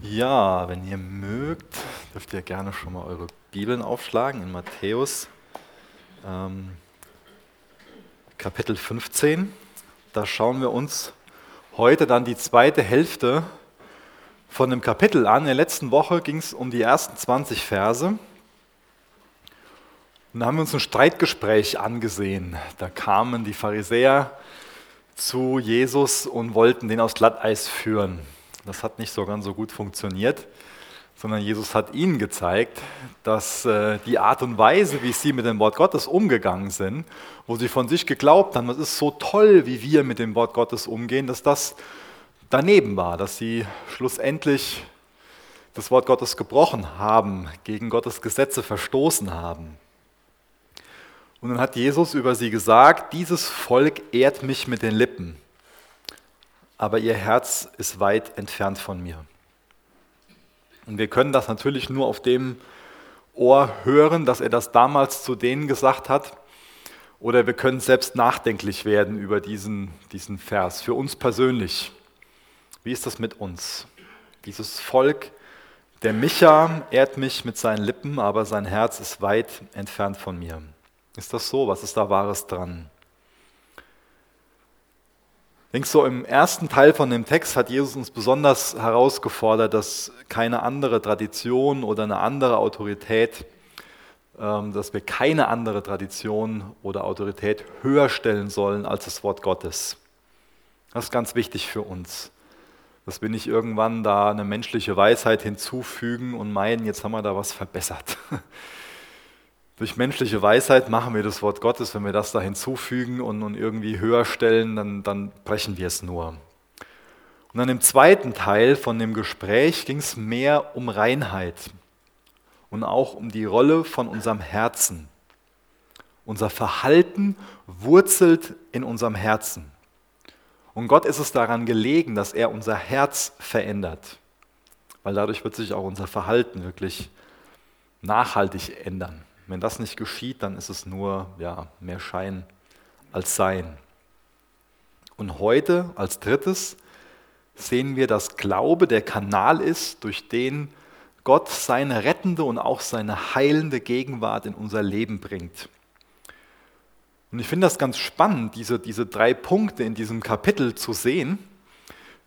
Ja, wenn ihr mögt, dürft ihr gerne schon mal eure Bibeln aufschlagen in Matthäus ähm, Kapitel 15. Da schauen wir uns heute dann die zweite Hälfte von dem Kapitel an. In der letzten Woche ging es um die ersten 20 Verse. Und da haben wir uns ein Streitgespräch angesehen. Da kamen die Pharisäer zu Jesus und wollten den aus Glatteis führen. Das hat nicht so ganz so gut funktioniert, sondern Jesus hat ihnen gezeigt, dass äh, die Art und Weise, wie sie mit dem Wort Gottes umgegangen sind, wo sie von sich geglaubt haben, es ist so toll, wie wir mit dem Wort Gottes umgehen, dass das daneben war, dass sie schlussendlich das Wort Gottes gebrochen haben, gegen Gottes Gesetze verstoßen haben. Und dann hat Jesus über sie gesagt, dieses Volk ehrt mich mit den Lippen, aber ihr Herz ist weit entfernt von mir. Und wir können das natürlich nur auf dem Ohr hören, dass er das damals zu denen gesagt hat, oder wir können selbst nachdenklich werden über diesen, diesen Vers, für uns persönlich. Wie ist das mit uns? Dieses Volk, der Micha ehrt mich mit seinen Lippen, aber sein Herz ist weit entfernt von mir. Ist das so? Was ist da Wahres dran? Denke, so im ersten Teil von dem Text hat Jesus uns besonders herausgefordert, dass keine andere Tradition oder eine andere Autorität, ähm, dass wir keine andere Tradition oder Autorität höher stellen sollen als das Wort Gottes. Das ist ganz wichtig für uns. Dass wir nicht irgendwann da eine menschliche Weisheit hinzufügen und meinen, jetzt haben wir da was verbessert. Durch menschliche Weisheit machen wir das Wort Gottes, wenn wir das da hinzufügen und, und irgendwie höher stellen, dann, dann brechen wir es nur. Und dann im zweiten Teil von dem Gespräch ging es mehr um Reinheit und auch um die Rolle von unserem Herzen. Unser Verhalten wurzelt in unserem Herzen. Und Gott ist es daran gelegen, dass er unser Herz verändert, weil dadurch wird sich auch unser Verhalten wirklich nachhaltig ändern. Wenn das nicht geschieht, dann ist es nur ja, mehr Schein als Sein. Und heute als drittes sehen wir, dass Glaube der Kanal ist, durch den Gott seine rettende und auch seine heilende Gegenwart in unser Leben bringt. Und ich finde das ganz spannend, diese, diese drei Punkte in diesem Kapitel zu sehen.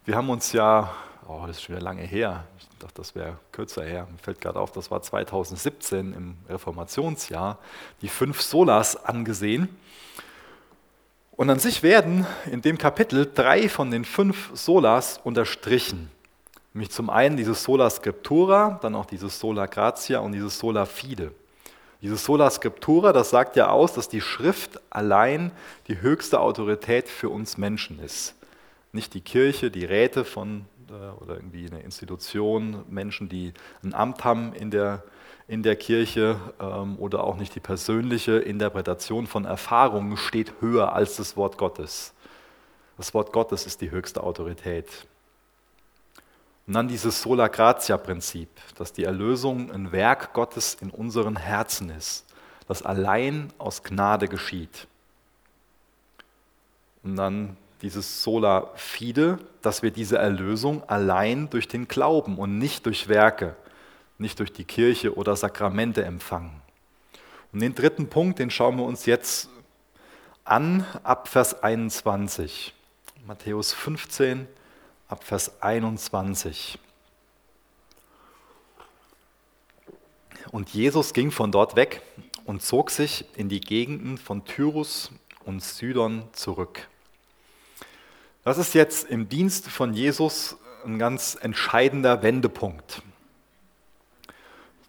Wir haben uns ja, oh, das ist schon wieder lange her, dachte, das wäre kürzer her. Mir fällt gerade auf, das war 2017 im Reformationsjahr, die fünf Solas angesehen. Und an sich werden in dem Kapitel drei von den fünf Solas unterstrichen. Nämlich zum einen dieses Sola Scriptura, dann auch dieses Sola Gratia und dieses Sola Fide. Dieses Sola Scriptura, das sagt ja aus, dass die Schrift allein die höchste Autorität für uns Menschen ist. Nicht die Kirche, die Räte von oder irgendwie eine Institution, Menschen, die ein Amt haben in der, in der Kirche ähm, oder auch nicht die persönliche Interpretation von Erfahrungen steht höher als das Wort Gottes. Das Wort Gottes ist die höchste Autorität. Und dann dieses Sola Gratia-Prinzip, dass die Erlösung ein Werk Gottes in unseren Herzen ist, das allein aus Gnade geschieht. Und dann dieses Sola Fide, dass wir diese Erlösung allein durch den Glauben und nicht durch Werke, nicht durch die Kirche oder Sakramente empfangen. Und den dritten Punkt, den schauen wir uns jetzt an, ab Vers 21. Matthäus 15, ab Vers 21. Und Jesus ging von dort weg und zog sich in die Gegenden von Tyrus und Sidon zurück. Das ist jetzt im Dienst von Jesus ein ganz entscheidender Wendepunkt.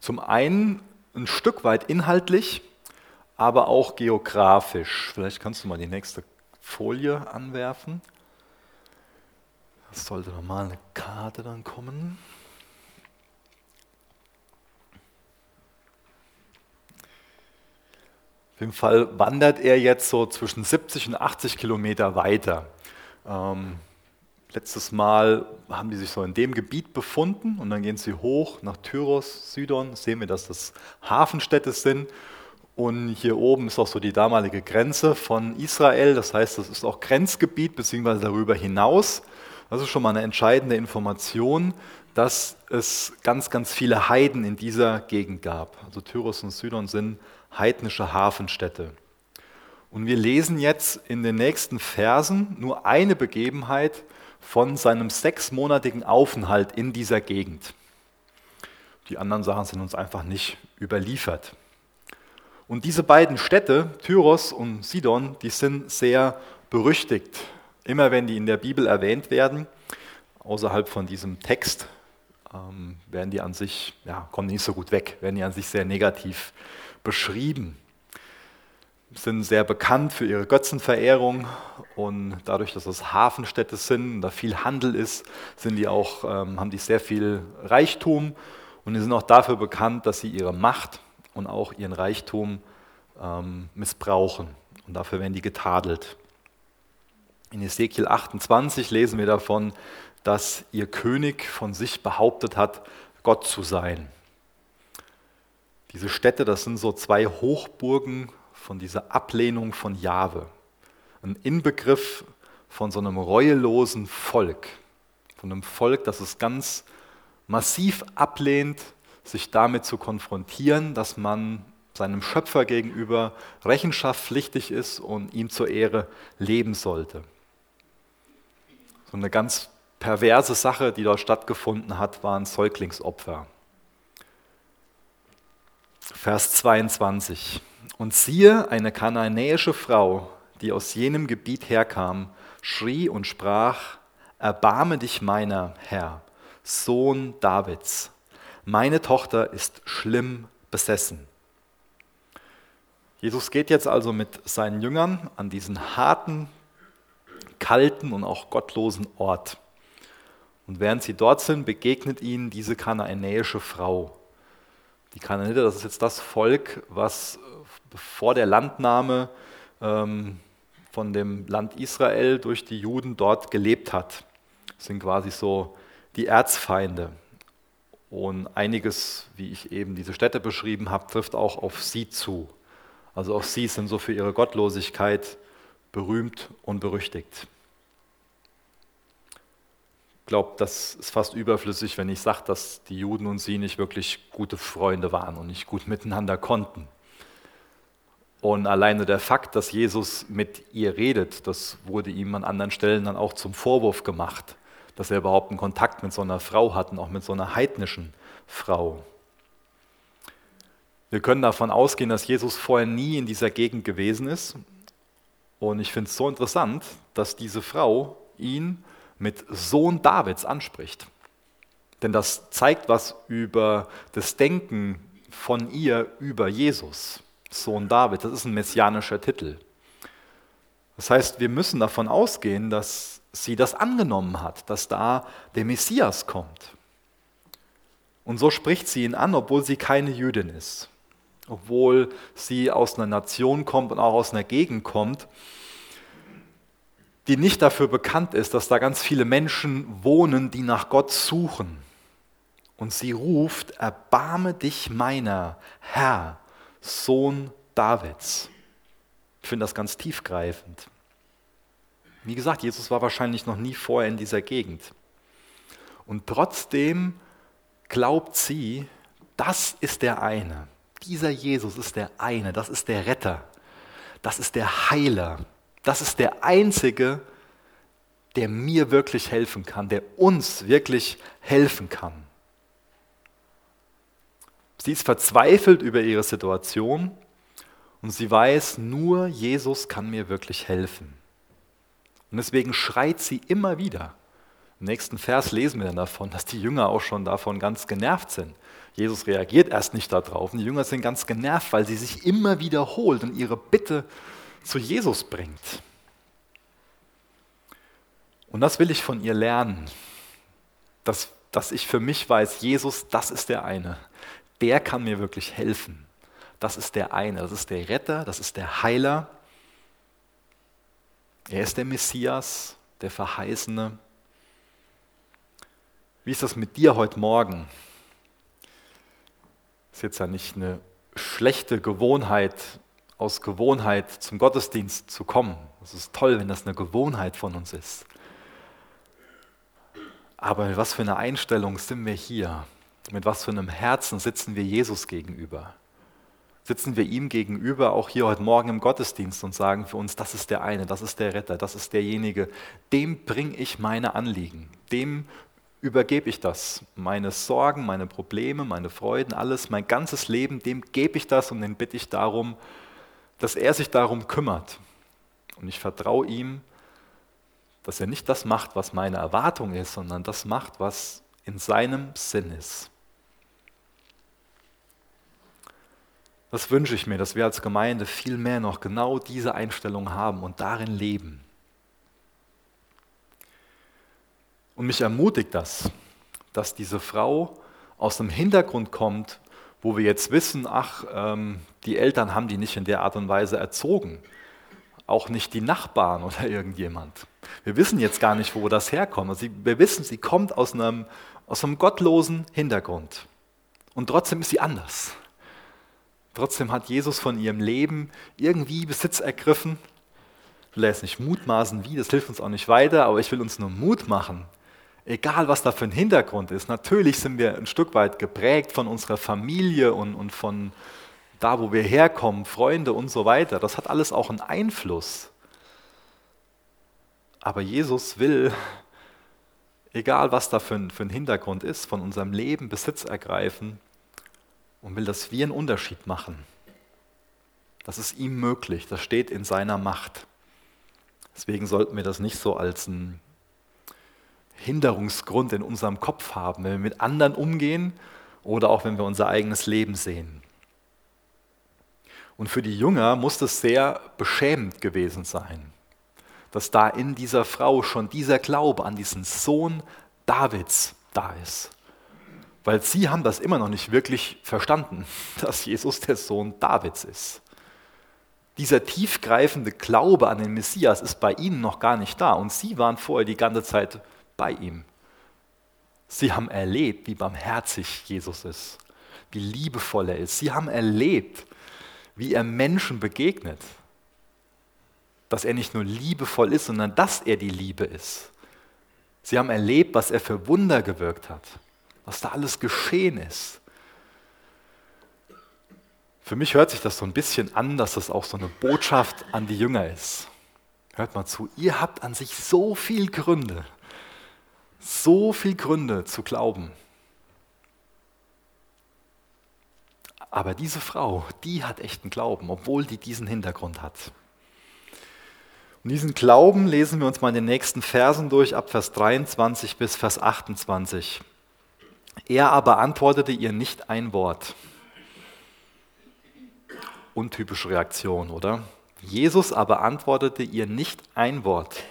Zum einen ein Stück weit inhaltlich, aber auch geografisch. Vielleicht kannst du mal die nächste Folie anwerfen. Es sollte nochmal eine Karte dann kommen. Auf jeden Fall wandert er jetzt so zwischen 70 und 80 Kilometer weiter. Ähm, letztes Mal haben die sich so in dem Gebiet befunden und dann gehen sie hoch nach Tyros, Sidon, sehen wir, dass das Hafenstädte sind. Und hier oben ist auch so die damalige Grenze von Israel, das heißt, das ist auch Grenzgebiet, beziehungsweise darüber hinaus. Das ist schon mal eine entscheidende Information, dass es ganz, ganz viele Heiden in dieser Gegend gab. Also Tyrus und Sidon sind heidnische Hafenstädte. Und wir lesen jetzt in den nächsten Versen nur eine Begebenheit von seinem sechsmonatigen Aufenthalt in dieser Gegend. Die anderen Sachen sind uns einfach nicht überliefert. Und diese beiden Städte, Tyros und Sidon, die sind sehr berüchtigt. Immer wenn die in der Bibel erwähnt werden, außerhalb von diesem Text, ähm, werden die an sich, ja, kommen nicht so gut weg, werden die an sich sehr negativ beschrieben. Sind sehr bekannt für ihre Götzenverehrung und dadurch, dass es Hafenstädte sind, da viel Handel ist, sind die auch, ähm, haben die sehr viel Reichtum und die sind auch dafür bekannt, dass sie ihre Macht und auch ihren Reichtum ähm, missbrauchen. Und dafür werden die getadelt. In Ezekiel 28 lesen wir davon, dass ihr König von sich behauptet hat, Gott zu sein. Diese Städte, das sind so zwei Hochburgen von dieser Ablehnung von Jahwe. Ein Inbegriff von so einem reuelosen Volk. Von einem Volk, das es ganz massiv ablehnt, sich damit zu konfrontieren, dass man seinem Schöpfer gegenüber rechenschaftspflichtig ist und ihm zur Ehre leben sollte. So eine ganz perverse Sache, die dort stattgefunden hat, waren Säuglingsopfer. Vers 22. Und siehe, eine kananäische Frau, die aus jenem Gebiet herkam, schrie und sprach, Erbarme dich meiner, Herr, Sohn Davids. Meine Tochter ist schlimm besessen. Jesus geht jetzt also mit seinen Jüngern an diesen harten, kalten und auch gottlosen Ort. Und während sie dort sind, begegnet ihnen diese kanaanäische Frau. Die Kanaaniter, das ist jetzt das Volk, was vor der Landnahme ähm, von dem Land Israel durch die Juden dort gelebt hat. Das sind quasi so die Erzfeinde. Und einiges, wie ich eben diese Städte beschrieben habe, trifft auch auf sie zu. Also auch sie sind so für ihre Gottlosigkeit berühmt und berüchtigt. Ich glaube, das ist fast überflüssig, wenn ich sage, dass die Juden und sie nicht wirklich gute Freunde waren und nicht gut miteinander konnten. Und alleine der Fakt, dass Jesus mit ihr redet, das wurde ihm an anderen Stellen dann auch zum Vorwurf gemacht, dass er überhaupt einen Kontakt mit so einer Frau hat und auch mit so einer heidnischen Frau. Wir können davon ausgehen, dass Jesus vorher nie in dieser Gegend gewesen ist. Und ich finde es so interessant, dass diese Frau ihn mit Sohn Davids anspricht. Denn das zeigt was über das Denken von ihr über Jesus. Sohn David, das ist ein messianischer Titel. Das heißt, wir müssen davon ausgehen, dass sie das angenommen hat, dass da der Messias kommt. Und so spricht sie ihn an, obwohl sie keine Jüdin ist, obwohl sie aus einer Nation kommt und auch aus einer Gegend kommt, die nicht dafür bekannt ist, dass da ganz viele Menschen wohnen, die nach Gott suchen. Und sie ruft, erbarme dich meiner, Herr, Sohn Davids. Ich finde das ganz tiefgreifend. Wie gesagt, Jesus war wahrscheinlich noch nie vorher in dieser Gegend. Und trotzdem glaubt sie, das ist der eine. Dieser Jesus ist der eine, das ist der Retter, das ist der Heiler, das ist der Einzige, der mir wirklich helfen kann, der uns wirklich helfen kann. Sie ist verzweifelt über ihre Situation und sie weiß, nur Jesus kann mir wirklich helfen. Und deswegen schreit sie immer wieder. Im nächsten Vers lesen wir dann davon, dass die Jünger auch schon davon ganz genervt sind. Jesus reagiert erst nicht darauf die Jünger sind ganz genervt, weil sie sich immer wiederholt und ihre Bitte zu Jesus bringt. Und das will ich von ihr lernen, dass, dass ich für mich weiß, Jesus, das ist der eine. Der kann mir wirklich helfen. Das ist der eine, das ist der Retter, das ist der Heiler. Er ist der Messias, der Verheißene. Wie ist das mit dir heute Morgen? Das ist jetzt ja nicht eine schlechte Gewohnheit, aus Gewohnheit zum Gottesdienst zu kommen. Es ist toll, wenn das eine Gewohnheit von uns ist. Aber was für einer Einstellung sind wir hier? Mit was für einem Herzen sitzen wir Jesus gegenüber? Sitzen wir ihm gegenüber, auch hier heute Morgen im Gottesdienst und sagen für uns, das ist der eine, das ist der Retter, das ist derjenige, dem bringe ich meine Anliegen, dem übergebe ich das, meine Sorgen, meine Probleme, meine Freuden, alles, mein ganzes Leben, dem gebe ich das und den bitte ich darum, dass er sich darum kümmert. Und ich vertraue ihm, dass er nicht das macht, was meine Erwartung ist, sondern das macht, was in seinem Sinn ist. Das wünsche ich mir, dass wir als Gemeinde viel mehr noch genau diese Einstellung haben und darin leben. Und mich ermutigt das, dass diese Frau aus einem Hintergrund kommt, wo wir jetzt wissen, ach, ähm, die Eltern haben die nicht in der Art und Weise erzogen. Auch nicht die Nachbarn oder irgendjemand. Wir wissen jetzt gar nicht, wo das herkommt. Also wir wissen, sie kommt aus einem, aus einem gottlosen Hintergrund. Und trotzdem ist sie anders. Trotzdem hat Jesus von ihrem Leben irgendwie Besitz ergriffen. Ich will jetzt nicht mutmaßen, wie, das hilft uns auch nicht weiter, aber ich will uns nur Mut machen. Egal, was da für ein Hintergrund ist. Natürlich sind wir ein Stück weit geprägt von unserer Familie und, und von da, wo wir herkommen, Freunde und so weiter. Das hat alles auch einen Einfluss. Aber Jesus will, egal was da für ein, für ein Hintergrund ist, von unserem Leben Besitz ergreifen und will, dass wir einen Unterschied machen. Das ist ihm möglich, das steht in seiner Macht. Deswegen sollten wir das nicht so als einen Hinderungsgrund in unserem Kopf haben, wenn wir mit anderen umgehen oder auch wenn wir unser eigenes Leben sehen. Und für die Jünger muss das sehr beschämend gewesen sein, dass da in dieser Frau schon dieser Glaube an diesen Sohn Davids da ist. Weil sie haben das immer noch nicht wirklich verstanden, dass Jesus der Sohn Davids ist. Dieser tiefgreifende Glaube an den Messias ist bei ihnen noch gar nicht da und sie waren vorher die ganze Zeit bei ihm. Sie haben erlebt, wie barmherzig Jesus ist, wie liebevoll er ist. Sie haben erlebt, wie er Menschen begegnet. Dass er nicht nur liebevoll ist, sondern dass er die Liebe ist. Sie haben erlebt, was er für Wunder gewirkt hat was da alles geschehen ist. Für mich hört sich das so ein bisschen an, dass das auch so eine Botschaft an die Jünger ist. Hört mal zu, ihr habt an sich so viel Gründe, so viel Gründe zu glauben. Aber diese Frau, die hat echten Glauben, obwohl die diesen Hintergrund hat. Und diesen Glauben lesen wir uns mal in den nächsten Versen durch, ab Vers 23 bis Vers 28. Er aber antwortete ihr nicht ein Wort. Untypische Reaktion, oder? Jesus aber antwortete ihr nicht ein Wort.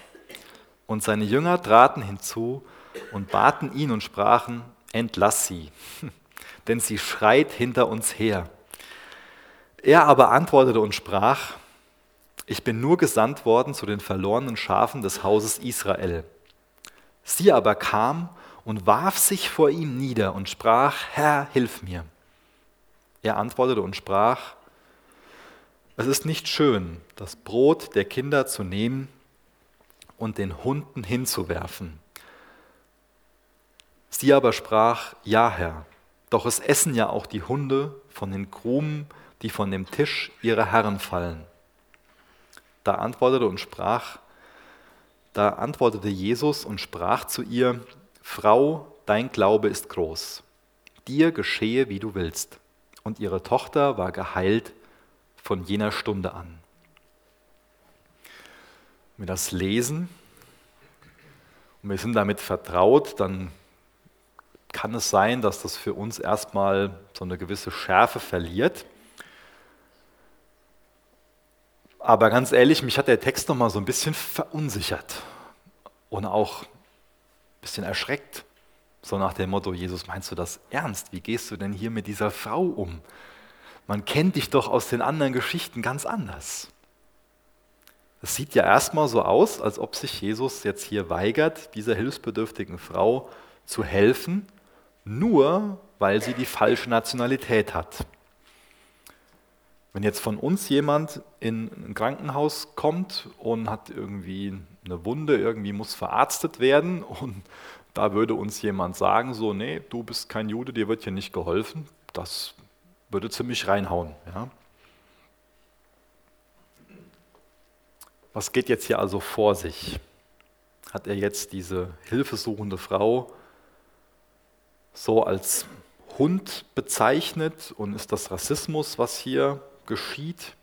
Und seine Jünger traten hinzu und baten ihn und sprachen, entlass sie, denn sie schreit hinter uns her. Er aber antwortete und sprach, ich bin nur gesandt worden zu den verlorenen Schafen des Hauses Israel. Sie aber kam und warf sich vor ihm nieder und sprach, Herr, hilf mir. Er antwortete und sprach, es ist nicht schön, das Brot der Kinder zu nehmen und den Hunden hinzuwerfen. Sie aber sprach, ja Herr, doch es essen ja auch die Hunde von den Krumen, die von dem Tisch ihrer Herren fallen. Da antwortete und sprach, da antwortete Jesus und sprach zu ihr, Frau, dein Glaube ist groß. Dir geschehe, wie du willst. Und ihre Tochter war geheilt von jener Stunde an. Wenn wir das lesen und wir sind damit vertraut, dann kann es sein, dass das für uns erstmal so eine gewisse Schärfe verliert. Aber ganz ehrlich, mich hat der Text noch mal so ein bisschen verunsichert und auch bisschen erschreckt. So nach dem Motto, Jesus, meinst du das ernst? Wie gehst du denn hier mit dieser Frau um? Man kennt dich doch aus den anderen Geschichten ganz anders. Es sieht ja erstmal so aus, als ob sich Jesus jetzt hier weigert, dieser hilfsbedürftigen Frau zu helfen, nur weil sie die falsche Nationalität hat. Wenn jetzt von uns jemand in ein Krankenhaus kommt und hat irgendwie eine Wunde, irgendwie muss verarztet werden und da würde uns jemand sagen, so, nee, du bist kein Jude, dir wird hier nicht geholfen, das würde ziemlich reinhauen. Ja? Was geht jetzt hier also vor sich? Hat er jetzt diese hilfesuchende Frau so als Hund bezeichnet und ist das Rassismus, was hier geschieht?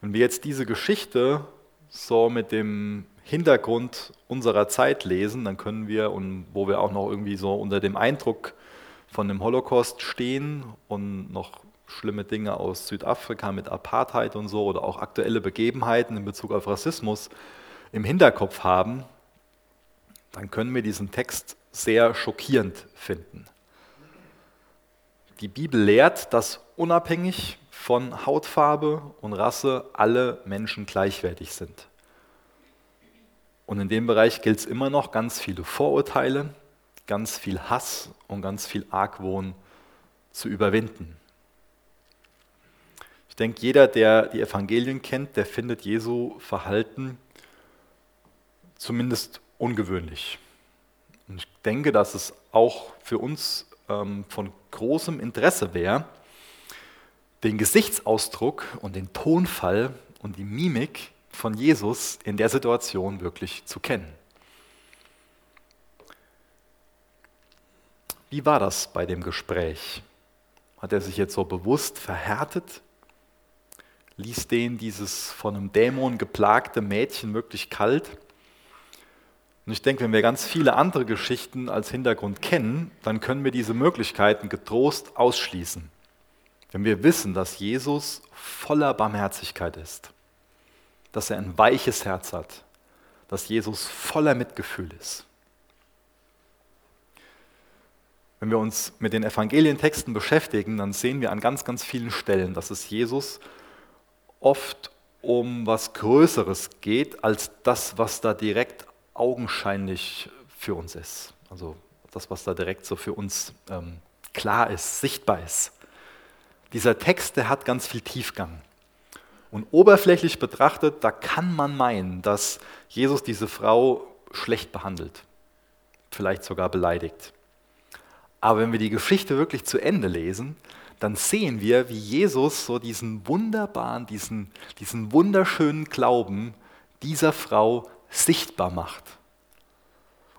Wenn wir jetzt diese Geschichte so mit dem Hintergrund unserer Zeit lesen, dann können wir, und wo wir auch noch irgendwie so unter dem Eindruck von dem Holocaust stehen und noch schlimme Dinge aus Südafrika mit Apartheid und so oder auch aktuelle Begebenheiten in Bezug auf Rassismus im Hinterkopf haben, dann können wir diesen Text sehr schockierend finden. Die Bibel lehrt, dass unabhängig von Hautfarbe und Rasse alle Menschen gleichwertig sind. Und in dem Bereich gilt es immer noch ganz viele Vorurteile, ganz viel Hass und ganz viel Argwohn zu überwinden. Ich denke, jeder, der die Evangelien kennt, der findet Jesu Verhalten zumindest ungewöhnlich. Und ich denke, dass es auch für uns ähm, von großem Interesse wäre, den Gesichtsausdruck und den Tonfall und die Mimik von Jesus in der Situation wirklich zu kennen. Wie war das bei dem Gespräch? Hat er sich jetzt so bewusst verhärtet? Ließ den dieses von einem Dämon geplagte Mädchen wirklich kalt? Und ich denke, wenn wir ganz viele andere Geschichten als Hintergrund kennen, dann können wir diese Möglichkeiten getrost ausschließen. Wenn wir wissen, dass Jesus voller Barmherzigkeit ist, dass er ein weiches Herz hat, dass Jesus voller Mitgefühl ist. Wenn wir uns mit den Evangelientexten beschäftigen, dann sehen wir an ganz, ganz vielen Stellen, dass es Jesus oft um was Größeres geht, als das, was da direkt augenscheinlich für uns ist. Also das, was da direkt so für uns ähm, klar ist, sichtbar ist. Dieser Text, der hat ganz viel Tiefgang. Und oberflächlich betrachtet, da kann man meinen, dass Jesus diese Frau schlecht behandelt, vielleicht sogar beleidigt. Aber wenn wir die Geschichte wirklich zu Ende lesen, dann sehen wir, wie Jesus so diesen wunderbaren, diesen, diesen wunderschönen Glauben dieser Frau sichtbar macht.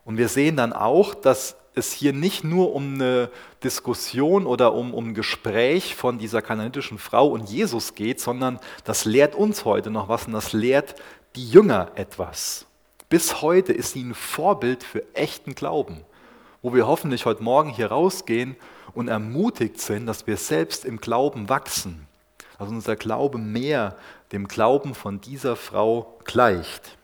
Und wir sehen dann auch, dass es hier nicht nur um eine Diskussion oder um, um ein Gespräch von dieser kananitischen Frau und Jesus geht, sondern das lehrt uns heute noch was und das lehrt die Jünger etwas. Bis heute ist sie ein Vorbild für echten Glauben, wo wir hoffentlich heute Morgen hier rausgehen und ermutigt sind, dass wir selbst im Glauben wachsen, dass unser Glaube mehr dem Glauben von dieser Frau gleicht.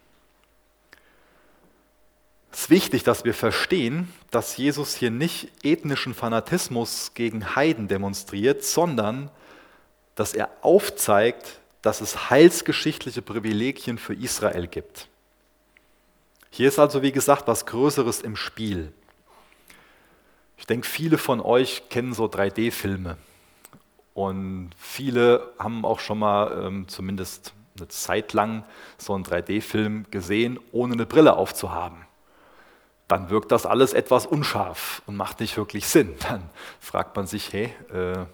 Es ist wichtig, dass wir verstehen, dass Jesus hier nicht ethnischen Fanatismus gegen Heiden demonstriert, sondern dass er aufzeigt, dass es heilsgeschichtliche Privilegien für Israel gibt. Hier ist also, wie gesagt, was Größeres im Spiel. Ich denke, viele von euch kennen so 3D-Filme. Und viele haben auch schon mal ähm, zumindest eine Zeit lang so einen 3D-Film gesehen, ohne eine Brille aufzuhaben dann wirkt das alles etwas unscharf und macht nicht wirklich Sinn. Dann fragt man sich, hey, äh,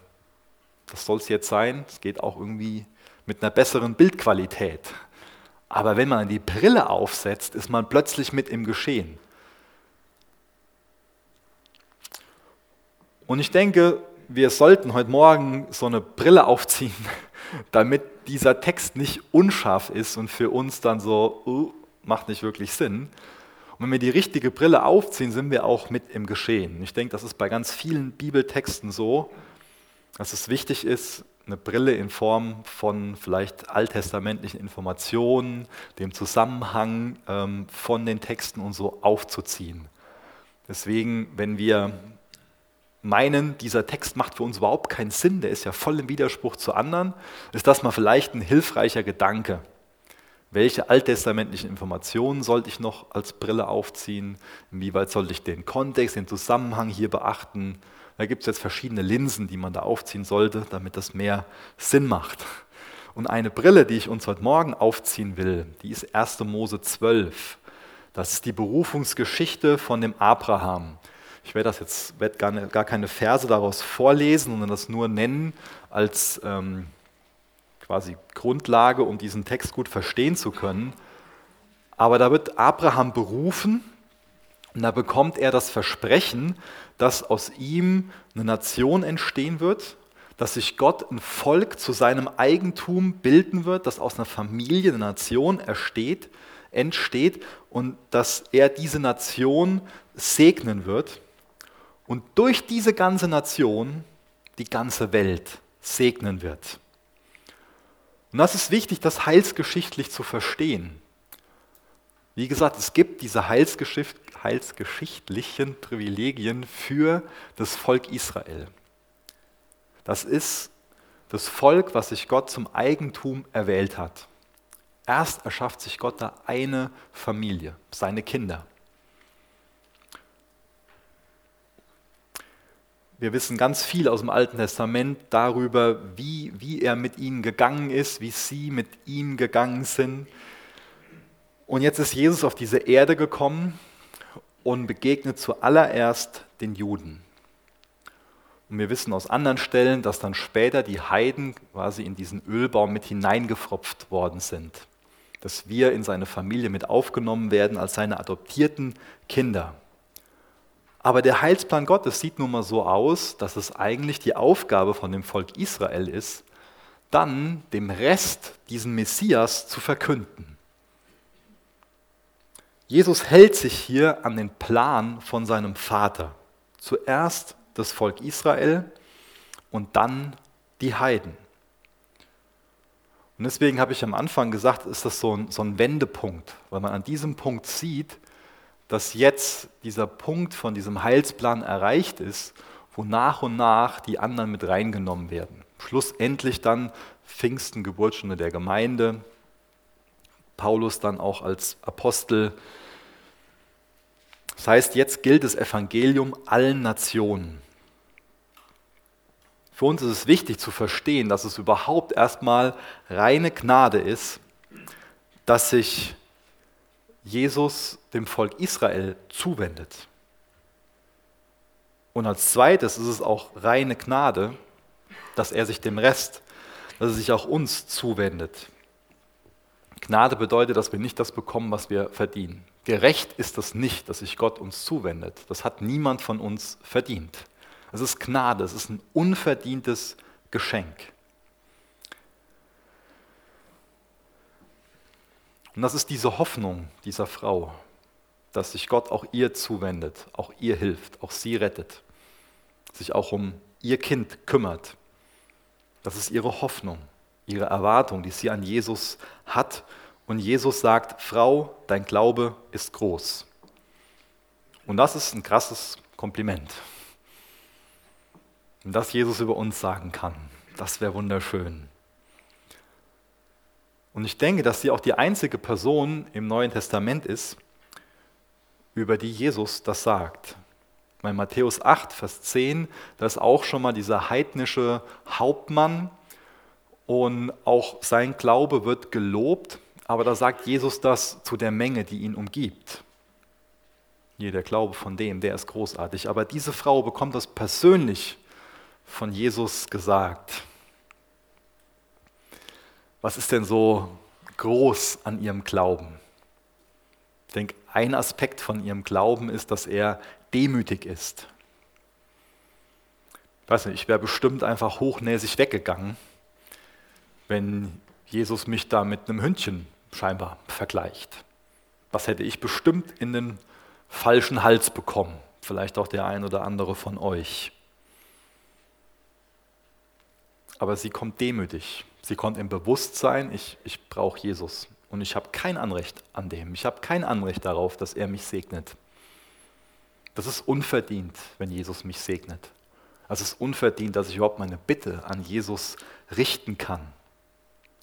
das soll es jetzt sein? Es geht auch irgendwie mit einer besseren Bildqualität. Aber wenn man die Brille aufsetzt, ist man plötzlich mit im Geschehen. Und ich denke, wir sollten heute Morgen so eine Brille aufziehen, damit dieser Text nicht unscharf ist und für uns dann so, uh, macht nicht wirklich Sinn, und wenn wir die richtige Brille aufziehen, sind wir auch mit im Geschehen. Ich denke, das ist bei ganz vielen Bibeltexten so, dass es wichtig ist, eine Brille in Form von vielleicht alttestamentlichen Informationen, dem Zusammenhang ähm, von den Texten und so aufzuziehen. Deswegen, wenn wir meinen, dieser Text macht für uns überhaupt keinen Sinn, der ist ja voll im Widerspruch zu anderen, ist das mal vielleicht ein hilfreicher Gedanke. Welche alttestamentlichen Informationen sollte ich noch als Brille aufziehen? Inwieweit sollte ich den Kontext, den Zusammenhang hier beachten? Da gibt es jetzt verschiedene Linsen, die man da aufziehen sollte, damit das mehr Sinn macht. Und eine Brille, die ich uns heute Morgen aufziehen will, die ist 1. Mose 12. Das ist die Berufungsgeschichte von dem Abraham. Ich werde das jetzt werde gar, ne, gar keine Verse daraus vorlesen, sondern das nur nennen als ähm, quasi Grundlage, um diesen Text gut verstehen zu können. Aber da wird Abraham berufen und da bekommt er das Versprechen, dass aus ihm eine Nation entstehen wird, dass sich Gott ein Volk zu seinem Eigentum bilden wird, dass aus einer Familie eine Nation ersteht, entsteht und dass er diese Nation segnen wird und durch diese ganze Nation die ganze Welt segnen wird. Und das ist wichtig, das heilsgeschichtlich zu verstehen. Wie gesagt, es gibt diese Heilsgeschicht, heilsgeschichtlichen Privilegien für das Volk Israel. Das ist das Volk, was sich Gott zum Eigentum erwählt hat. Erst erschafft sich Gott da eine Familie, seine Kinder. Wir wissen ganz viel aus dem Alten Testament darüber, wie, wie er mit ihnen gegangen ist, wie sie mit ihm gegangen sind. Und jetzt ist Jesus auf diese Erde gekommen und begegnet zuallererst den Juden. Und wir wissen aus anderen Stellen, dass dann später die Heiden quasi in diesen Ölbaum mit hineingefropft worden sind. Dass wir in seine Familie mit aufgenommen werden als seine adoptierten Kinder. Aber der Heilsplan Gottes sieht nun mal so aus, dass es eigentlich die Aufgabe von dem Volk Israel ist, dann dem Rest diesen Messias zu verkünden. Jesus hält sich hier an den Plan von seinem Vater. Zuerst das Volk Israel und dann die Heiden. Und deswegen habe ich am Anfang gesagt, ist das so ein, so ein Wendepunkt, weil man an diesem Punkt sieht, dass jetzt dieser Punkt von diesem Heilsplan erreicht ist, wo nach und nach die anderen mit reingenommen werden. Schlussendlich dann Pfingsten, Geburtsstunde der Gemeinde, Paulus dann auch als Apostel. Das heißt, jetzt gilt das Evangelium allen Nationen. Für uns ist es wichtig zu verstehen, dass es überhaupt erstmal reine Gnade ist, dass sich Jesus dem Volk Israel zuwendet. Und als zweites ist es auch reine Gnade, dass er sich dem Rest, dass er sich auch uns zuwendet. Gnade bedeutet, dass wir nicht das bekommen, was wir verdienen. Gerecht ist das nicht, dass sich Gott uns zuwendet. Das hat niemand von uns verdient. Es ist Gnade, es ist ein unverdientes Geschenk. Und das ist diese Hoffnung dieser Frau, dass sich Gott auch ihr zuwendet, auch ihr hilft, auch sie rettet, sich auch um ihr Kind kümmert. Das ist ihre Hoffnung, ihre Erwartung, die sie an Jesus hat. Und Jesus sagt, Frau, dein Glaube ist groß. Und das ist ein krasses Kompliment. Und dass Jesus über uns sagen kann, das wäre wunderschön. Und ich denke, dass sie auch die einzige Person im Neuen Testament ist, über die Jesus das sagt. Bei Matthäus 8, Vers 10, da ist auch schon mal dieser heidnische Hauptmann und auch sein Glaube wird gelobt, aber da sagt Jesus das zu der Menge, die ihn umgibt. Hier der Glaube von dem, der ist großartig. Aber diese Frau bekommt das persönlich von Jesus gesagt. Was ist denn so groß an ihrem Glauben? Ich denke, ein Aspekt von ihrem Glauben ist, dass er demütig ist. Ich weiß nicht, ich wäre bestimmt einfach hochnäsig weggegangen, wenn Jesus mich da mit einem Hündchen scheinbar vergleicht. Was hätte ich bestimmt in den falschen Hals bekommen? Vielleicht auch der ein oder andere von euch. Aber sie kommt demütig. Sie kommt im Bewusstsein, ich, ich brauche Jesus. Und ich habe kein Anrecht an dem. Ich habe kein Anrecht darauf, dass er mich segnet. Das ist unverdient, wenn Jesus mich segnet. Es ist unverdient, dass ich überhaupt meine Bitte an Jesus richten kann.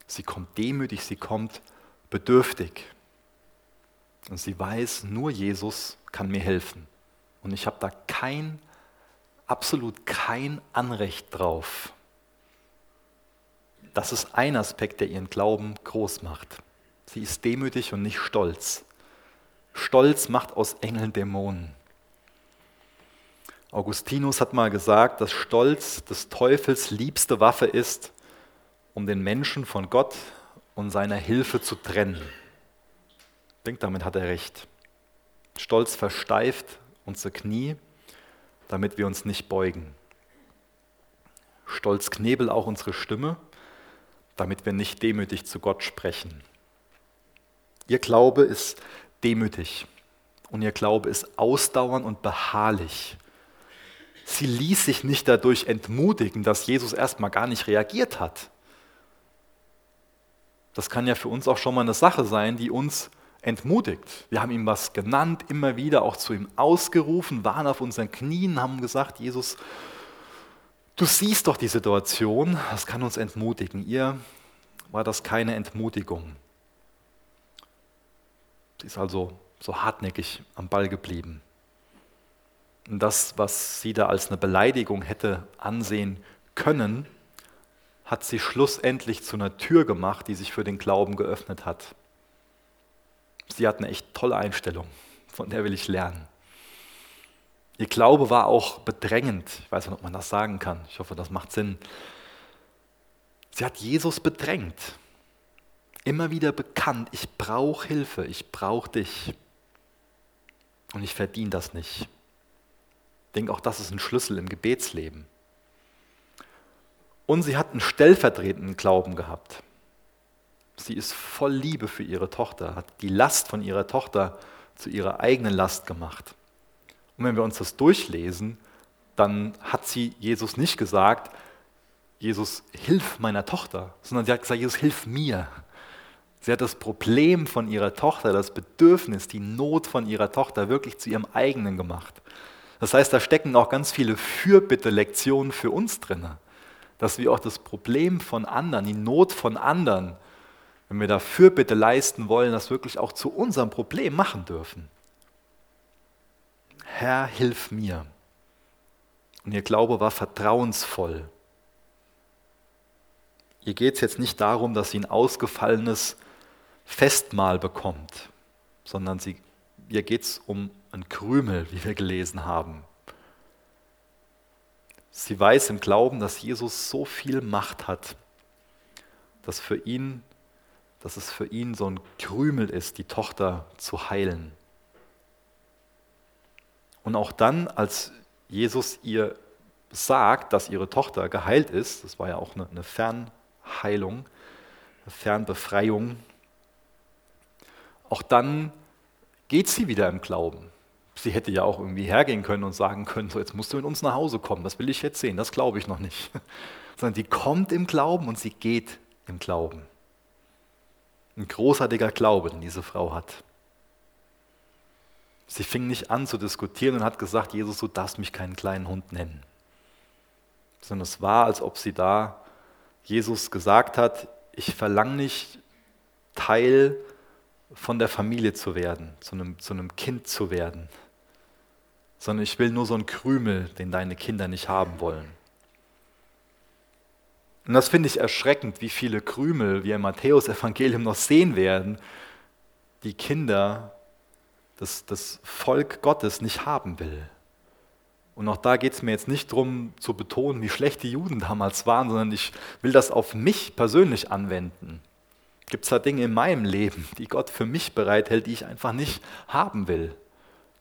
Sie kommt demütig, sie kommt bedürftig. Und sie weiß, nur Jesus kann mir helfen. Und ich habe da kein, absolut kein Anrecht drauf. Das ist ein Aspekt, der ihren Glauben groß macht. Sie ist demütig und nicht stolz. Stolz macht aus Engeln Dämonen. Augustinus hat mal gesagt, dass Stolz des Teufels liebste Waffe ist, um den Menschen von Gott und seiner Hilfe zu trennen. Ich denke, damit hat er recht. Stolz versteift unsere Knie, damit wir uns nicht beugen. Stolz knebelt auch unsere Stimme, damit wir nicht demütig zu Gott sprechen. Ihr Glaube ist demütig und ihr Glaube ist ausdauernd und beharrlich. Sie ließ sich nicht dadurch entmutigen, dass Jesus erstmal gar nicht reagiert hat. Das kann ja für uns auch schon mal eine Sache sein, die uns entmutigt. Wir haben ihm was genannt, immer wieder auch zu ihm ausgerufen, waren auf unseren Knien, haben gesagt, Jesus, du siehst doch die Situation, das kann uns entmutigen. Ihr war das keine Entmutigung. Sie ist also so hartnäckig am Ball geblieben. Und das, was sie da als eine Beleidigung hätte ansehen können, hat sie schlussendlich zu einer Tür gemacht, die sich für den Glauben geöffnet hat. Sie hat eine echt tolle Einstellung, von der will ich lernen. Ihr Glaube war auch bedrängend. Ich weiß nicht, ob man das sagen kann. Ich hoffe, das macht Sinn. Sie hat Jesus bedrängt. Immer wieder bekannt, ich brauche Hilfe, ich brauche dich. Und ich verdiene das nicht. Ich denke, auch das ist ein Schlüssel im Gebetsleben. Und sie hat einen stellvertretenden Glauben gehabt. Sie ist voll Liebe für ihre Tochter, hat die Last von ihrer Tochter zu ihrer eigenen Last gemacht. Und wenn wir uns das durchlesen, dann hat sie Jesus nicht gesagt, Jesus, hilf meiner Tochter, sondern sie hat gesagt, Jesus, hilf mir. Sie hat das Problem von ihrer Tochter, das Bedürfnis, die Not von ihrer Tochter wirklich zu ihrem eigenen gemacht. Das heißt, da stecken auch ganz viele Fürbitte-Lektionen für uns drin, dass wir auch das Problem von anderen, die Not von anderen, wenn wir da Fürbitte leisten wollen, das wirklich auch zu unserem Problem machen dürfen. Herr, hilf mir. Und ihr Glaube war vertrauensvoll. Ihr geht es jetzt nicht darum, dass sie ein ausgefallenes Festmahl bekommt, sondern sie, ihr geht es um ein Krümel, wie wir gelesen haben. Sie weiß im Glauben, dass Jesus so viel Macht hat, dass, für ihn, dass es für ihn so ein Krümel ist, die Tochter zu heilen. Und auch dann, als Jesus ihr sagt, dass ihre Tochter geheilt ist, das war ja auch eine, eine Fernheilung, eine Fernbefreiung, auch dann geht sie wieder im Glauben. Sie hätte ja auch irgendwie hergehen können und sagen können, so jetzt musst du mit uns nach Hause kommen, das will ich jetzt sehen, das glaube ich noch nicht. Sondern die kommt im Glauben und sie geht im Glauben. Ein großartiger Glaube, den diese Frau hat. Sie fing nicht an zu diskutieren und hat gesagt, Jesus, du darfst mich keinen kleinen Hund nennen. Sondern es war, als ob sie da Jesus gesagt hat, ich verlange nicht Teil von der Familie zu werden, zu einem, zu einem Kind zu werden, sondern ich will nur so einen Krümel, den deine Kinder nicht haben wollen. Und das finde ich erschreckend, wie viele Krümel wir im Matthäus-Evangelium noch sehen werden, die Kinder, das, das Volk Gottes nicht haben will. Und auch da geht es mir jetzt nicht darum zu betonen, wie schlecht die Juden damals waren, sondern ich will das auf mich persönlich anwenden. Gibt es da Dinge in meinem Leben, die Gott für mich bereithält, die ich einfach nicht haben will?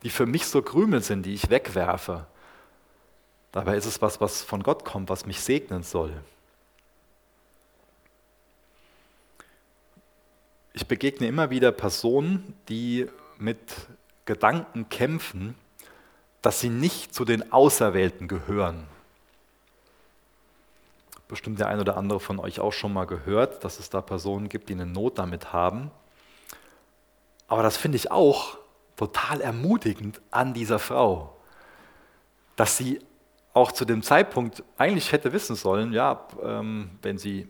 Die für mich so Krümel sind, die ich wegwerfe. Dabei ist es was, was von Gott kommt, was mich segnen soll. Ich begegne immer wieder Personen, die mit Gedanken kämpfen, dass sie nicht zu den Auserwählten gehören bestimmt der ein oder andere von euch auch schon mal gehört, dass es da Personen gibt, die eine Not damit haben. Aber das finde ich auch total ermutigend an dieser Frau, dass sie auch zu dem Zeitpunkt eigentlich hätte wissen sollen, ja, ähm, wenn sie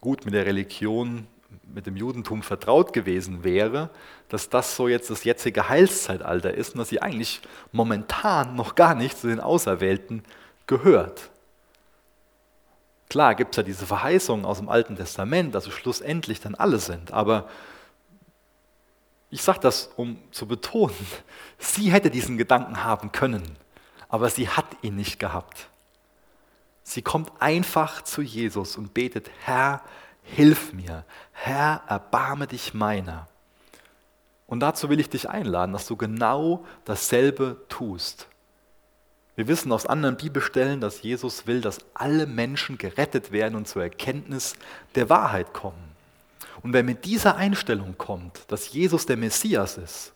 gut mit der Religion, mit dem Judentum vertraut gewesen wäre, dass das so jetzt das jetzige Heilszeitalter ist und dass sie eigentlich momentan noch gar nicht zu den Auserwählten gehört. Klar gibt es ja diese Verheißungen aus dem Alten Testament, dass es schlussendlich dann alle sind, aber Ich sage das, um zu betonen, sie hätte diesen Gedanken haben können, aber sie hat ihn nicht gehabt. Sie kommt einfach zu Jesus und betet, Herr, hilf mir, Herr, erbarme dich meiner. Und dazu will ich dich einladen, dass du genau dasselbe tust. Wir wissen aus anderen Bibelstellen, dass Jesus will, dass alle Menschen gerettet werden und zur Erkenntnis der Wahrheit kommen. Und wer mit dieser Einstellung kommt, dass Jesus der Messias ist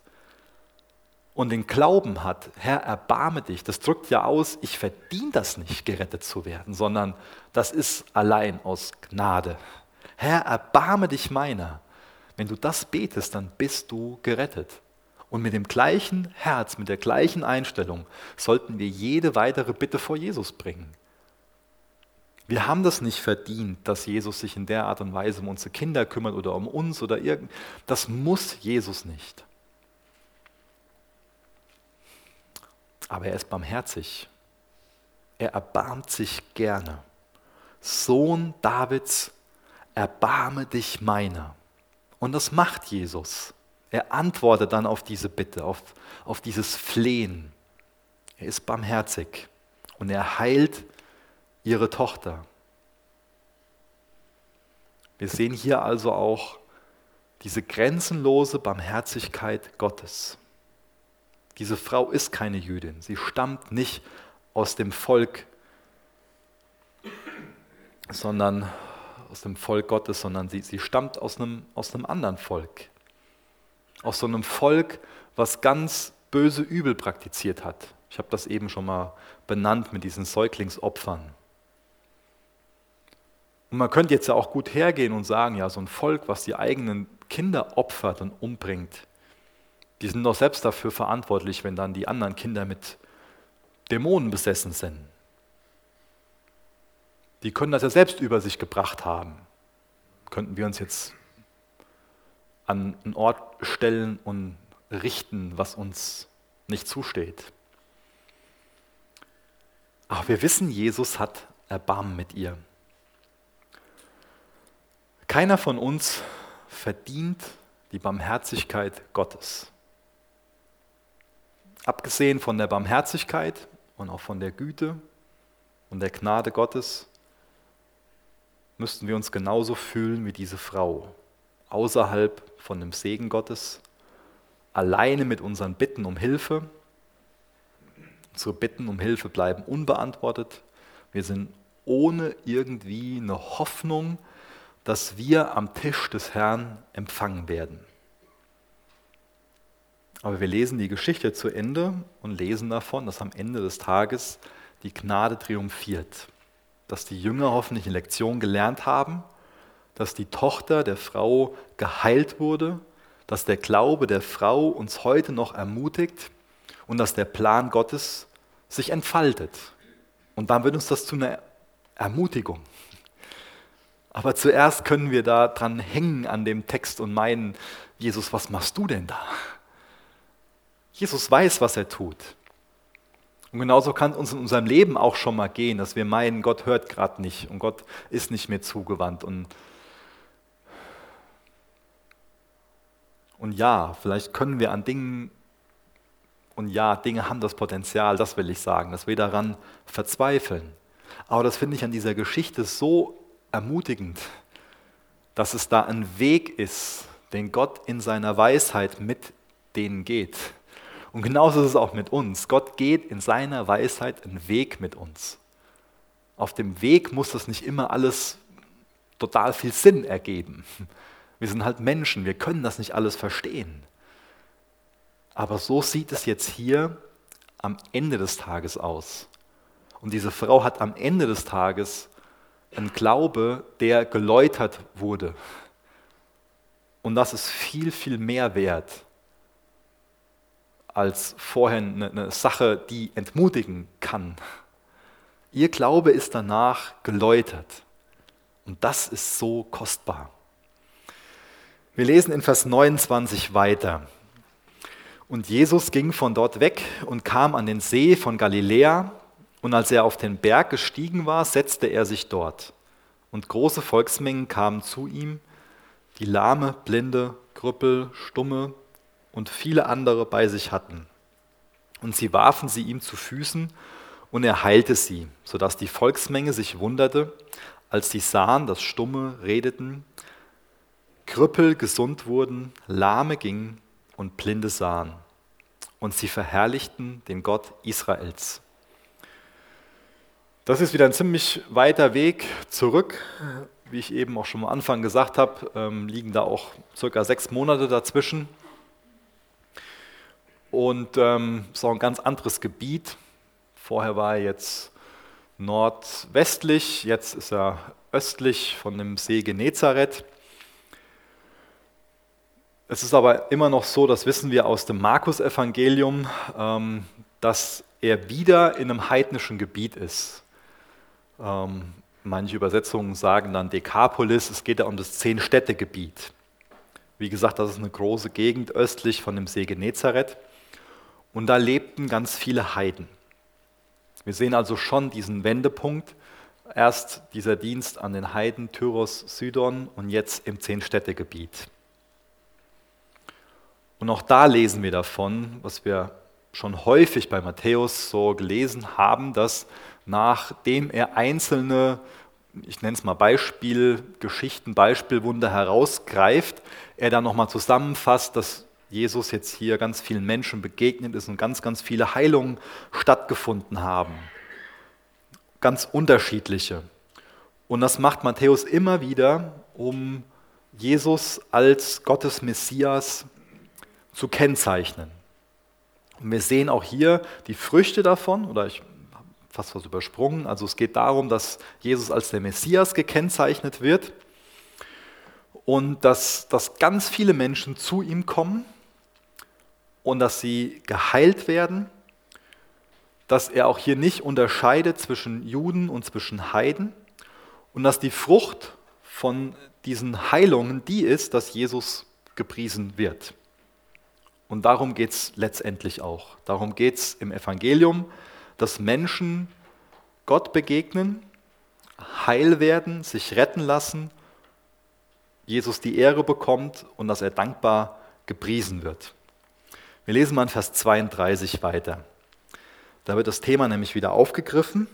und den Glauben hat, Herr, erbarme dich, das drückt ja aus, ich verdiene das nicht, gerettet zu werden, sondern das ist allein aus Gnade. Herr, erbarme dich meiner. Wenn du das betest, dann bist du gerettet. Und mit dem gleichen Herz, mit der gleichen Einstellung sollten wir jede weitere Bitte vor Jesus bringen. Wir haben das nicht verdient, dass Jesus sich in der Art und Weise um unsere Kinder kümmert oder um uns oder irgend. Das muss Jesus nicht. Aber er ist barmherzig. Er erbarmt sich gerne. Sohn Davids, erbarme dich meiner. Und das macht Jesus. Er antwortet dann auf diese Bitte, auf, auf dieses Flehen. Er ist barmherzig und er heilt ihre Tochter. Wir sehen hier also auch diese grenzenlose Barmherzigkeit Gottes. Diese Frau ist keine Jüdin, sie stammt nicht aus dem Volk, sondern aus dem Volk Gottes, sondern sie, sie stammt aus einem, aus einem anderen Volk. Aus so einem Volk, was ganz böse Übel praktiziert hat. Ich habe das eben schon mal benannt mit diesen Säuglingsopfern. Und man könnte jetzt ja auch gut hergehen und sagen, ja, so ein Volk, was die eigenen Kinder opfert und umbringt, die sind doch selbst dafür verantwortlich, wenn dann die anderen Kinder mit Dämonen besessen sind. Die können das ja selbst über sich gebracht haben. Könnten wir uns jetzt an einen Ort stellen und richten, was uns nicht zusteht. Aber wir wissen, Jesus hat Erbarmen mit ihr. Keiner von uns verdient die Barmherzigkeit Gottes. Abgesehen von der Barmherzigkeit und auch von der Güte und der Gnade Gottes müssten wir uns genauso fühlen wie diese Frau, außerhalb von dem Segen Gottes, alleine mit unseren Bitten um Hilfe. Unsere Bitten um Hilfe bleiben unbeantwortet. Wir sind ohne irgendwie eine Hoffnung, dass wir am Tisch des Herrn empfangen werden. Aber wir lesen die Geschichte zu Ende und lesen davon, dass am Ende des Tages die Gnade triumphiert dass die Jünger hoffentlich eine Lektion gelernt haben, dass die Tochter der Frau geheilt wurde, dass der Glaube der Frau uns heute noch ermutigt und dass der Plan Gottes sich entfaltet. Und dann wird uns das zu einer Ermutigung. Aber zuerst können wir da dran hängen an dem Text und meinen, Jesus, was machst du denn da? Jesus weiß, was er tut. Und genauso kann es uns in unserem Leben auch schon mal gehen, dass wir meinen, Gott hört gerade nicht und Gott ist nicht mehr zugewandt. Und, und ja, vielleicht können wir an Dingen, und ja, Dinge haben das Potenzial, das will ich sagen, dass wir daran verzweifeln. Aber das finde ich an dieser Geschichte so ermutigend, dass es da ein Weg ist, den Gott in seiner Weisheit mit denen geht und genauso ist es auch mit uns. Gott geht in seiner Weisheit einen Weg mit uns. Auf dem Weg muss das nicht immer alles total viel Sinn ergeben. Wir sind halt Menschen, wir können das nicht alles verstehen. Aber so sieht es jetzt hier am Ende des Tages aus. Und diese Frau hat am Ende des Tages einen Glaube, der geläutert wurde. Und das ist viel, viel mehr wert als vorher eine, eine Sache, die entmutigen kann. Ihr Glaube ist danach geläutert. Und das ist so kostbar. Wir lesen in Vers 29 weiter. Und Jesus ging von dort weg und kam an den See von Galiläa. Und als er auf den Berg gestiegen war, setzte er sich dort. Und große Volksmengen kamen zu ihm, die Lahme, Blinde, Krüppel, Stumme, und viele andere bei sich hatten. Und sie warfen sie ihm zu Füßen und er heilte sie, sodass die Volksmenge sich wunderte, als sie sahen, dass Stumme redeten, Krüppel gesund wurden, Lahme gingen und Blinde sahen. Und sie verherrlichten den Gott Israels. Das ist wieder ein ziemlich weiter Weg zurück. Wie ich eben auch schon am Anfang gesagt habe, ähm, liegen da auch circa sechs Monate dazwischen. Und ähm, ist auch ein ganz anderes Gebiet. Vorher war er jetzt nordwestlich, jetzt ist er östlich von dem See Genezareth. Es ist aber immer noch so, das wissen wir aus dem Markus-Evangelium, ähm, dass er wieder in einem heidnischen Gebiet ist. Ähm, manche Übersetzungen sagen dann Dekapolis, es geht ja um das Zehn-Städte-Gebiet. Wie gesagt, das ist eine große Gegend östlich von dem See Genezareth. Und da lebten ganz viele Heiden. Wir sehen also schon diesen Wendepunkt. Erst dieser Dienst an den Heiden Tyros, Sidon und jetzt im Zehn-Städte-Gebiet. Und auch da lesen wir davon, was wir schon häufig bei Matthäus so gelesen haben, dass nachdem er einzelne, ich nenne es mal Beispielgeschichten, Beispielwunder herausgreift, er dann nochmal zusammenfasst, dass Jesus jetzt hier ganz vielen Menschen begegnet ist und ganz, ganz viele Heilungen stattgefunden haben. Ganz unterschiedliche. Und das macht Matthäus immer wieder, um Jesus als Gottes Messias zu kennzeichnen. Und wir sehen auch hier die Früchte davon, oder ich fast was übersprungen. Also es geht darum, dass Jesus als der Messias gekennzeichnet wird und dass, dass ganz viele Menschen zu ihm kommen und dass sie geheilt werden, dass er auch hier nicht unterscheidet zwischen Juden und zwischen Heiden und dass die Frucht von diesen Heilungen die ist, dass Jesus gepriesen wird. Und darum geht es letztendlich auch. Darum geht es im Evangelium, dass Menschen Gott begegnen, heil werden, sich retten lassen, Jesus die Ehre bekommt und dass er dankbar gepriesen wird. Wir lesen mal in Vers 32 weiter. Da wird das Thema nämlich wieder aufgegriffen.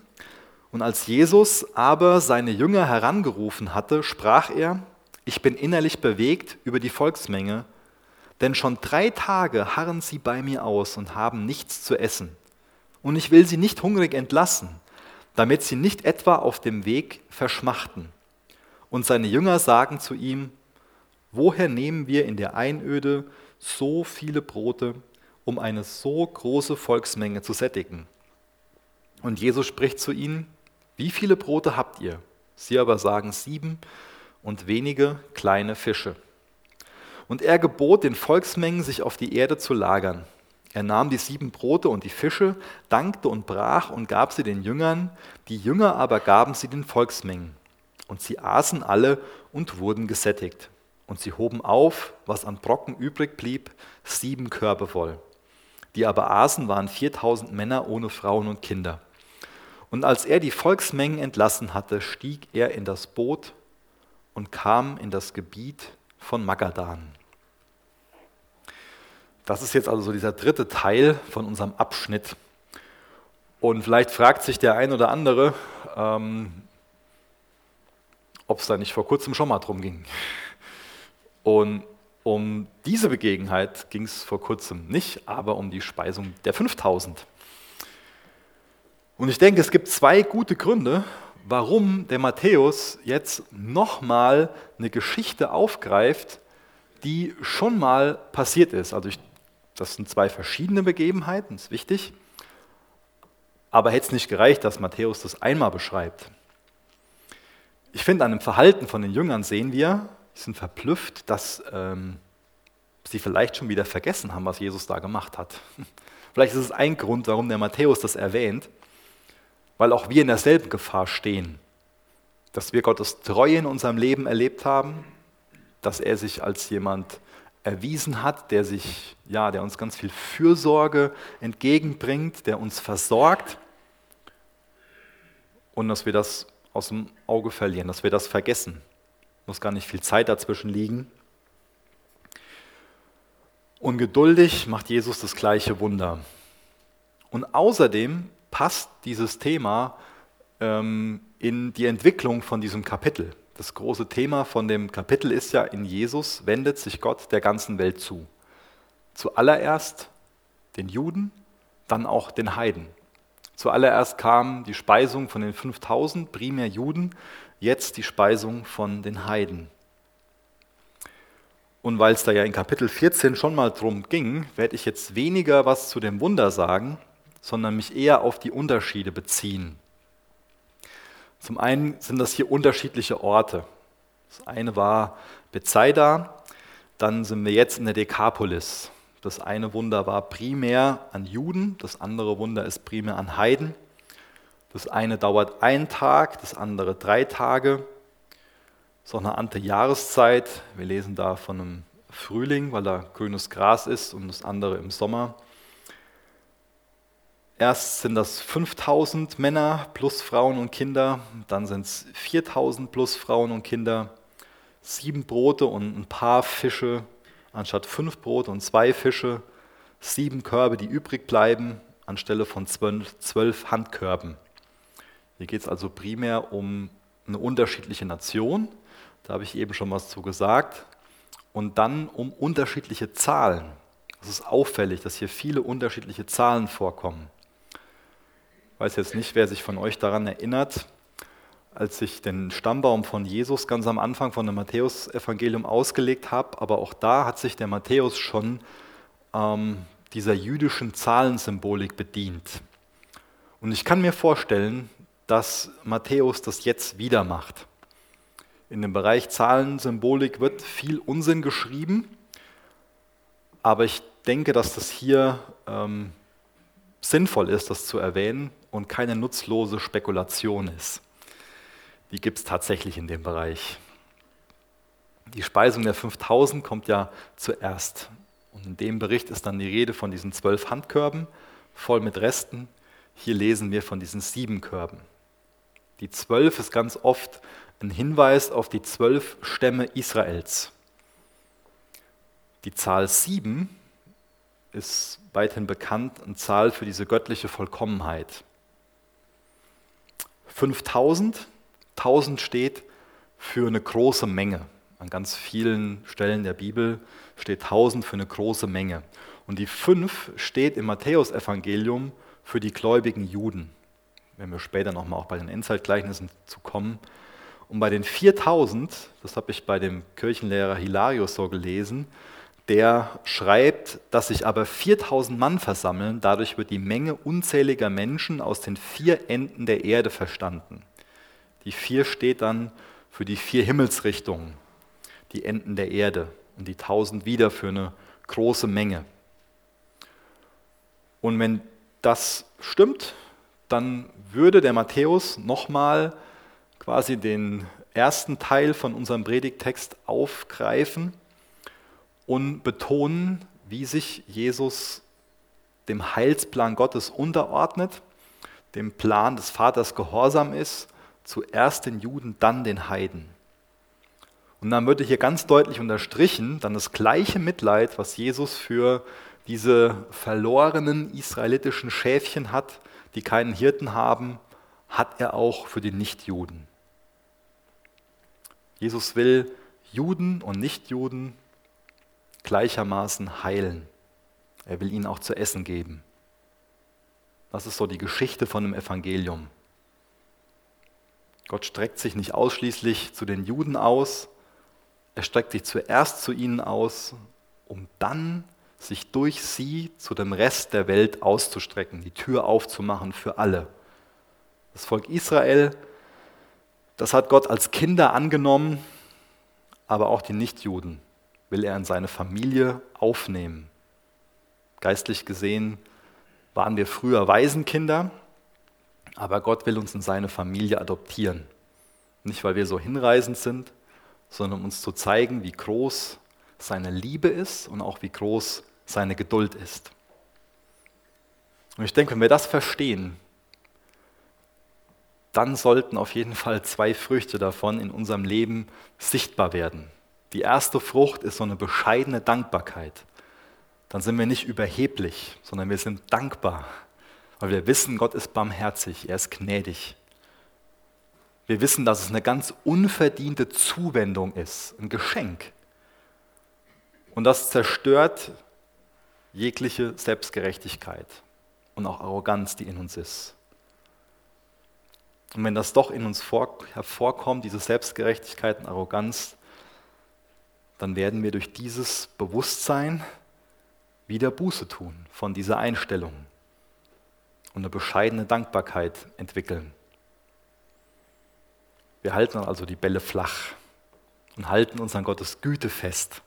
Und als Jesus aber seine Jünger herangerufen hatte, sprach er, ich bin innerlich bewegt über die Volksmenge, denn schon drei Tage harren sie bei mir aus und haben nichts zu essen und ich will sie nicht hungrig entlassen, damit sie nicht etwa auf dem Weg verschmachten. Und seine Jünger sagen zu ihm, woher nehmen wir in der Einöde so viele Brote, um eine so große Volksmenge zu sättigen? Und Jesus spricht zu ihnen, wie viele Brote habt ihr? Sie aber sagen sieben und wenige kleine Fische. Und er gebot den Volksmengen, sich auf die Erde zu lagern. Er nahm die sieben Brote und die Fische, dankte und brach und gab sie den Jüngern, die Jünger aber gaben sie den Volksmengen. Und sie aßen alle und wurden gesättigt. Und sie hoben auf, was an Brocken übrig blieb, sieben Körbe voll. Die aber aßen, waren viertausend Männer ohne Frauen und Kinder. Und als er die Volksmengen entlassen hatte, stieg er in das Boot und kam in das Gebiet von Magadan. Das ist jetzt also so dieser dritte Teil von unserem Abschnitt. Und vielleicht fragt sich der ein oder andere, ähm, ob es da nicht vor kurzem schon mal drum ging. Und um diese Begebenheit ging es vor kurzem nicht, aber um die Speisung der 5000. Und ich denke, es gibt zwei gute Gründe, warum der Matthäus jetzt nochmal eine Geschichte aufgreift, die schon mal passiert ist. Also ich das sind zwei verschiedene Begebenheiten, ist wichtig. Aber hätte es nicht gereicht, dass Matthäus das einmal beschreibt. Ich finde, an dem Verhalten von den Jüngern sehen wir, sind verblüfft, dass ähm, sie vielleicht schon wieder vergessen haben, was Jesus da gemacht hat. Vielleicht ist es ein Grund, warum der Matthäus das erwähnt, weil auch wir in derselben Gefahr stehen, dass wir Gottes Treue in unserem Leben erlebt haben, dass er sich als jemand erwiesen hat, der sich, ja, der uns ganz viel Fürsorge entgegenbringt, der uns versorgt und dass wir das aus dem Auge verlieren, dass wir das vergessen. Muss gar nicht viel Zeit dazwischen liegen. Ungeduldig macht Jesus das gleiche Wunder. Und außerdem passt dieses Thema ähm, in die Entwicklung von diesem Kapitel. Das große Thema von dem Kapitel ist ja, in Jesus wendet sich Gott der ganzen Welt zu. Zuallererst den Juden, dann auch den Heiden. Zuallererst kam die Speisung von den 5000, primär Juden, jetzt die Speisung von den Heiden. Und weil es da ja in Kapitel 14 schon mal drum ging, werde ich jetzt weniger was zu dem Wunder sagen, sondern mich eher auf die Unterschiede beziehen. Zum einen sind das hier unterschiedliche Orte. Das eine war Bethsaida, dann sind wir jetzt in der Dekapolis. Das eine Wunder war primär an Juden, das andere Wunder ist primär an Heiden. Das eine dauert einen Tag, das andere drei Tage. Es ist auch eine andere Jahreszeit. Wir lesen da von einem Frühling, weil da grünes Gras ist und das andere im Sommer. Erst sind das 5000 Männer plus Frauen und Kinder, dann sind es 4000 plus Frauen und Kinder, sieben Brote und ein paar Fische anstatt fünf Brote und zwei Fische, sieben Körbe, die übrig bleiben, anstelle von zwölf Handkörben. Hier geht es also primär um eine unterschiedliche Nation, da habe ich eben schon was zu gesagt, und dann um unterschiedliche Zahlen. Es ist auffällig, dass hier viele unterschiedliche Zahlen vorkommen. Ich weiß jetzt nicht, wer sich von euch daran erinnert, als ich den Stammbaum von Jesus ganz am Anfang von dem Matthäusevangelium ausgelegt habe, aber auch da hat sich der Matthäus schon ähm, dieser jüdischen Zahlensymbolik bedient. Und ich kann mir vorstellen, dass Matthäus das jetzt wieder macht. In dem Bereich Zahlensymbolik wird viel Unsinn geschrieben, aber ich denke, dass das hier ähm, sinnvoll ist, das zu erwähnen und keine nutzlose Spekulation ist. Die gibt es tatsächlich in dem Bereich. Die Speisung der 5000 kommt ja zuerst. Und in dem Bericht ist dann die Rede von diesen zwölf Handkörben voll mit Resten. Hier lesen wir von diesen sieben Körben. Die zwölf ist ganz oft ein Hinweis auf die zwölf Stämme Israels. Die Zahl sieben ist weithin bekannt, eine Zahl für diese göttliche Vollkommenheit. 5000, 1000 steht für eine große Menge. An ganz vielen Stellen der Bibel steht 1000 für eine große Menge. Und die 5 steht im Matthäusevangelium für die gläubigen Juden wenn wir später nochmal auch bei den Endzeitgleichnissen zu kommen. Und bei den 4000, das habe ich bei dem Kirchenlehrer Hilarius so gelesen, der schreibt, dass sich aber 4000 Mann versammeln, dadurch wird die Menge unzähliger Menschen aus den vier Enden der Erde verstanden. Die vier steht dann für die vier Himmelsrichtungen, die Enden der Erde und die 1000 wieder für eine große Menge. Und wenn das stimmt, dann würde der Matthäus nochmal quasi den ersten Teil von unserem Predigtext aufgreifen und betonen, wie sich Jesus dem Heilsplan Gottes unterordnet, dem Plan des Vaters gehorsam ist, zuerst den Juden, dann den Heiden. Und dann würde hier ganz deutlich unterstrichen, dann das gleiche Mitleid, was Jesus für diese verlorenen israelitischen Schäfchen hat, die keinen Hirten haben, hat er auch für die Nichtjuden. Jesus will Juden und Nichtjuden gleichermaßen heilen. Er will ihnen auch zu essen geben. Das ist so die Geschichte von dem Evangelium. Gott streckt sich nicht ausschließlich zu den Juden aus, er streckt sich zuerst zu ihnen aus, um dann sich durch sie zu dem Rest der Welt auszustrecken, die Tür aufzumachen für alle. Das Volk Israel, das hat Gott als Kinder angenommen, aber auch die Nichtjuden will er in seine Familie aufnehmen. Geistlich gesehen waren wir früher Waisenkinder, aber Gott will uns in seine Familie adoptieren. Nicht, weil wir so hinreisend sind, sondern um uns zu zeigen, wie groß seine Liebe ist und auch wie groß seine Geduld ist. Und ich denke, wenn wir das verstehen, dann sollten auf jeden Fall zwei Früchte davon in unserem Leben sichtbar werden. Die erste Frucht ist so eine bescheidene Dankbarkeit. dann sind wir nicht überheblich, sondern wir sind dankbar, weil wir wissen, Gott ist barmherzig, er ist gnädig. Wir wissen, dass es eine ganz unverdiente Zuwendung ist, ein Geschenk. Und das zerstört jegliche Selbstgerechtigkeit und auch Arroganz, die in uns ist. Und wenn das doch in uns vor, hervorkommt, diese Selbstgerechtigkeit und Arroganz, dann werden wir durch dieses Bewusstsein wieder Buße tun von dieser Einstellung und eine bescheidene Dankbarkeit entwickeln. Wir halten also die Bälle flach und halten uns an Gottes Güte fest.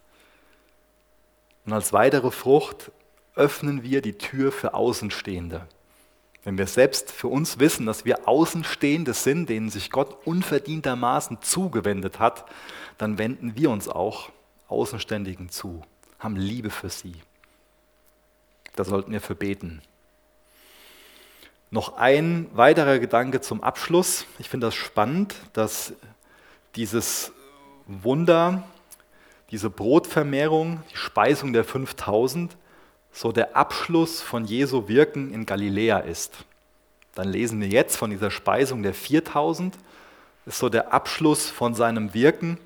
Und als weitere Frucht öffnen wir die Tür für Außenstehende. Wenn wir selbst für uns wissen, dass wir Außenstehende sind, denen sich Gott unverdientermaßen zugewendet hat, dann wenden wir uns auch Außenständigen zu, haben Liebe für sie. Da sollten wir für beten. Noch ein weiterer Gedanke zum Abschluss. Ich finde das spannend, dass dieses Wunder, diese Brotvermehrung, die Speisung der 5000, so der Abschluss von Jesu Wirken in Galiläa ist. Dann lesen wir jetzt von dieser Speisung der 4000, ist so der Abschluss von seinem Wirken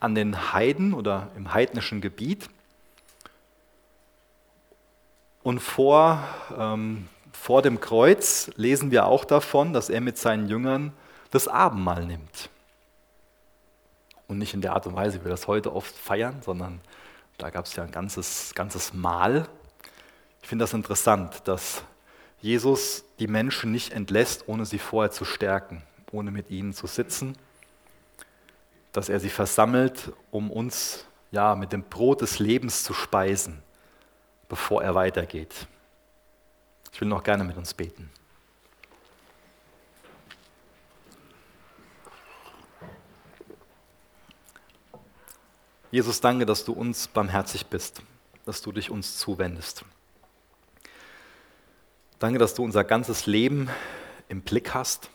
an den Heiden oder im heidnischen Gebiet. Und vor, ähm, vor dem Kreuz lesen wir auch davon, dass er mit seinen Jüngern das Abendmahl nimmt. Und nicht in der Art und Weise, wie wir das heute oft feiern, sondern da gab es ja ein ganzes, ganzes Mahl ich finde das interessant, dass Jesus die Menschen nicht entlässt, ohne sie vorher zu stärken, ohne mit ihnen zu sitzen, dass er sie versammelt, um uns ja mit dem Brot des Lebens zu speisen, bevor er weitergeht. Ich will noch gerne mit uns beten. Jesus, danke, dass du uns barmherzig bist, dass du dich uns zuwendest. Danke, dass du unser ganzes Leben im Blick hast.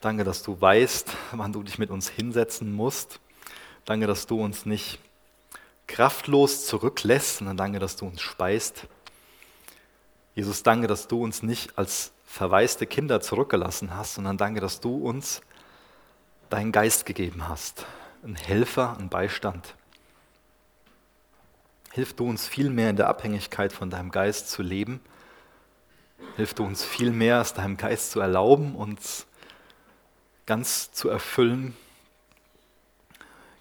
Danke, dass du weißt, wann du dich mit uns hinsetzen musst. Danke, dass du uns nicht kraftlos zurücklässt, sondern danke, dass du uns speist. Jesus, danke, dass du uns nicht als verwaiste Kinder zurückgelassen hast, sondern danke, dass du uns deinen Geist gegeben hast. Ein Helfer, ein Beistand. Hilf du uns viel mehr in der Abhängigkeit von deinem Geist zu leben Hilf du uns viel mehr, es deinem Geist zu erlauben, uns ganz zu erfüllen.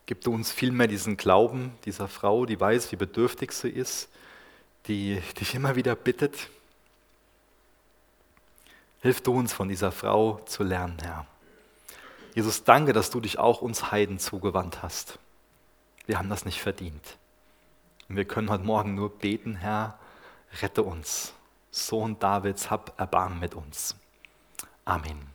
Gib du uns viel mehr diesen Glauben dieser Frau, die weiß, wie bedürftig sie ist, die dich immer wieder bittet. Hilf du uns von dieser Frau zu lernen, Herr. Jesus, danke, dass du dich auch uns Heiden zugewandt hast. Wir haben das nicht verdient. Und wir können heute Morgen nur beten, Herr, rette uns. Sohn Davids, hab Erbarmen mit uns. Amen.